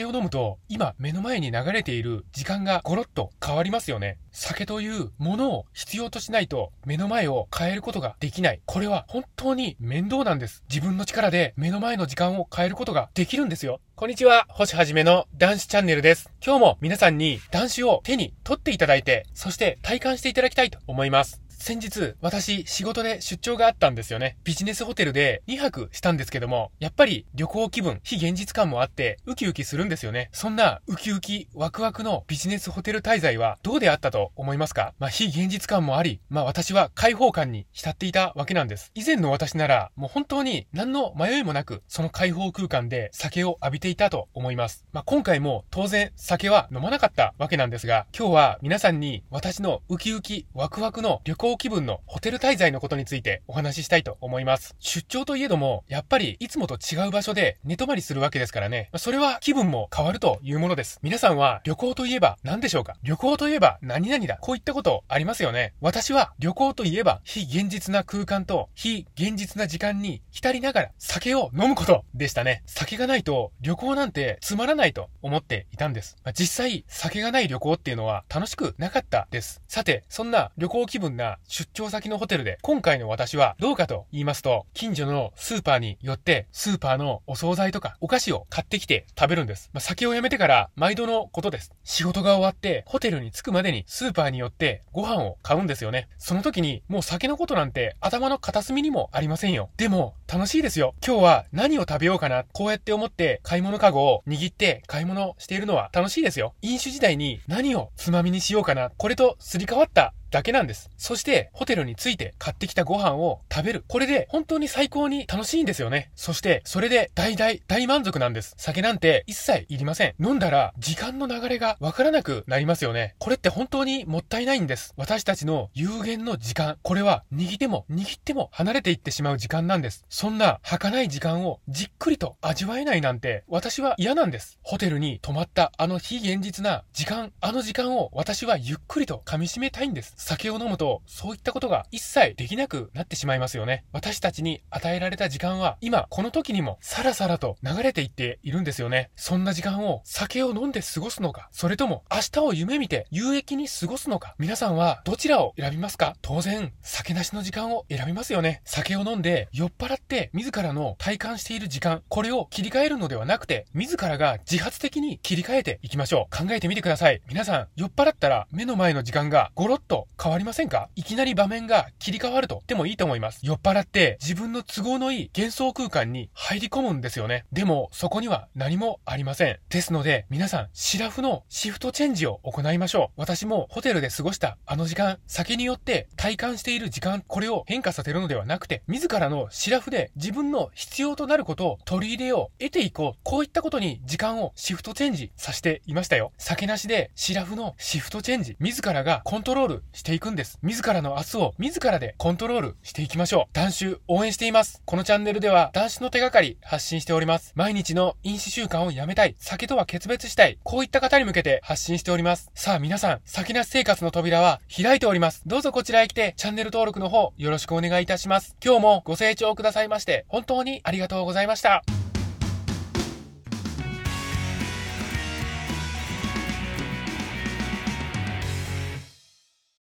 酒を飲むと、今目の前に流れている時間がゴロッと変わりますよね。酒というものを必要としないと目の前を変えることができない。これは本当に面倒なんです。自分の力で目の前の時間を変えることができるんですよ。こんにちは、星はじめの男子チャンネルです。今日も皆さんに男子を手に取っていただいて、そして体感していただきたいと思います。先日、私、仕事で出張があったんですよね。ビジネスホテルで2泊したんですけども、やっぱり旅行気分、非現実感もあって、ウキウキするんですよね。そんな、ウキウキ、ワクワクのビジネスホテル滞在はどうであったと思いますか？まあ、非現実感もあり、まあ、私は開放感に浸っていたわけなんです。以前の私なら、もう本当に何の迷いもなく、その開放空間で酒を浴びていたと思います。まあ、今回も当然酒は飲まなかったわけなんですが、今日は皆さんに私のウキウキ、ワクワクの旅行気分のホテル滞在のことについてお話ししたいと思います。出張といえども、やっぱりいつもと違う場所で寝泊まりするわけですからね。それは気分も変わるというものです。皆さんは旅行といえば何でしょうか？旅行といえば何々だ。こういったことありますよね。私は旅行といえば非現実な空間と非現実な時間に浸りながら酒を飲むことでしたね。酒がないと旅行なんてつまらないと思っていたんです。実際酒がない旅行っていうのは楽しくなかったです。さて、そんな旅行気分な出張先のホテルで、今回の私はどうかと言いますと、近所のスーパーに寄って、スーパーのお惣菜とかお菓子を買ってきて食べるんです。まあ、酒をやめてから毎度のことです。仕事が終わって、ホテルに着くまでにスーパーに寄ってご飯を買うんですよね。その時に、もう酒のことなんて頭の片隅にもありませんよ。でも、楽しいですよ。今日は何を食べようかな。こうやって思って買い物かごを握って買い物しているのは楽しいですよ。飲酒時代に何をつまみにしようかな。これとすり替わっただけなんです。そして、ホテルに着いて買ってきたご飯を食べる。これで本当に最高に楽しいんですよね。そして、それで大大大満足なんです。酒なんて一切いりません。飲んだら時間の流れがわからなくなりますよね。これって本当にもったいないんです。私たちの有限の時間。これは握っても握っても離れていってしまう時間なんです。そんな儚い時間をじっくりと味わえないなんて私は嫌なんです。ホテルに泊まったあの非現実な時間、あの時間を私はゆっくりと噛み締めたいんです。酒を飲むと、そういったことが一切できなくなってしまいますよね。私たちに与えられた時間は、今、この時にも、さらさらと流れていっているんですよね。そんな時間を酒を飲んで過ごすのか、それとも明日を夢見て有益に過ごすのか、皆さんはどちらを選びますか？当然、酒なしの時間を選びますよね。酒を飲んで酔っ払って自らの体感している時間、これを切り替えるのではなくて、自らが自発的に切り替えていきましょう。考えてみてください。皆さん、酔っ払ったら目の前の時間がゴロッと変わりませんか？いきなり場面が切り替わると言ってもいいと思います。酔っ払って自分の都合のいい幻想空間に入り込むんですよね。でも、そこには何もありません。ですので、皆さん、シラフのシフトチェンジを行いましょう。私もホテルで過ごしたあの時間、酒によって体感している時間、これを変化させるのではなくて、自らのシラフで自分の必要となることを取り入れよう、得ていこう。こういったことに時間をシフトチェンジさせていましたよ。酒なしでシラフのシフトチェンジ、自らがコントロールしていくんです。自らの明日を自らでコントロールしていきましょう。男子応援しています。このチャンネルでは男子の手がかり発信しております。毎日の飲酒習慣をやめたい。酒とは決別したい。こういった方に向けて発信しております。さあ皆さん、酒なし生活の扉は開いております。どうぞこちらへ来てチャンネル登録の方よろしくお願いいたします。今日もご清聴くださいまして本当にありがとうございました。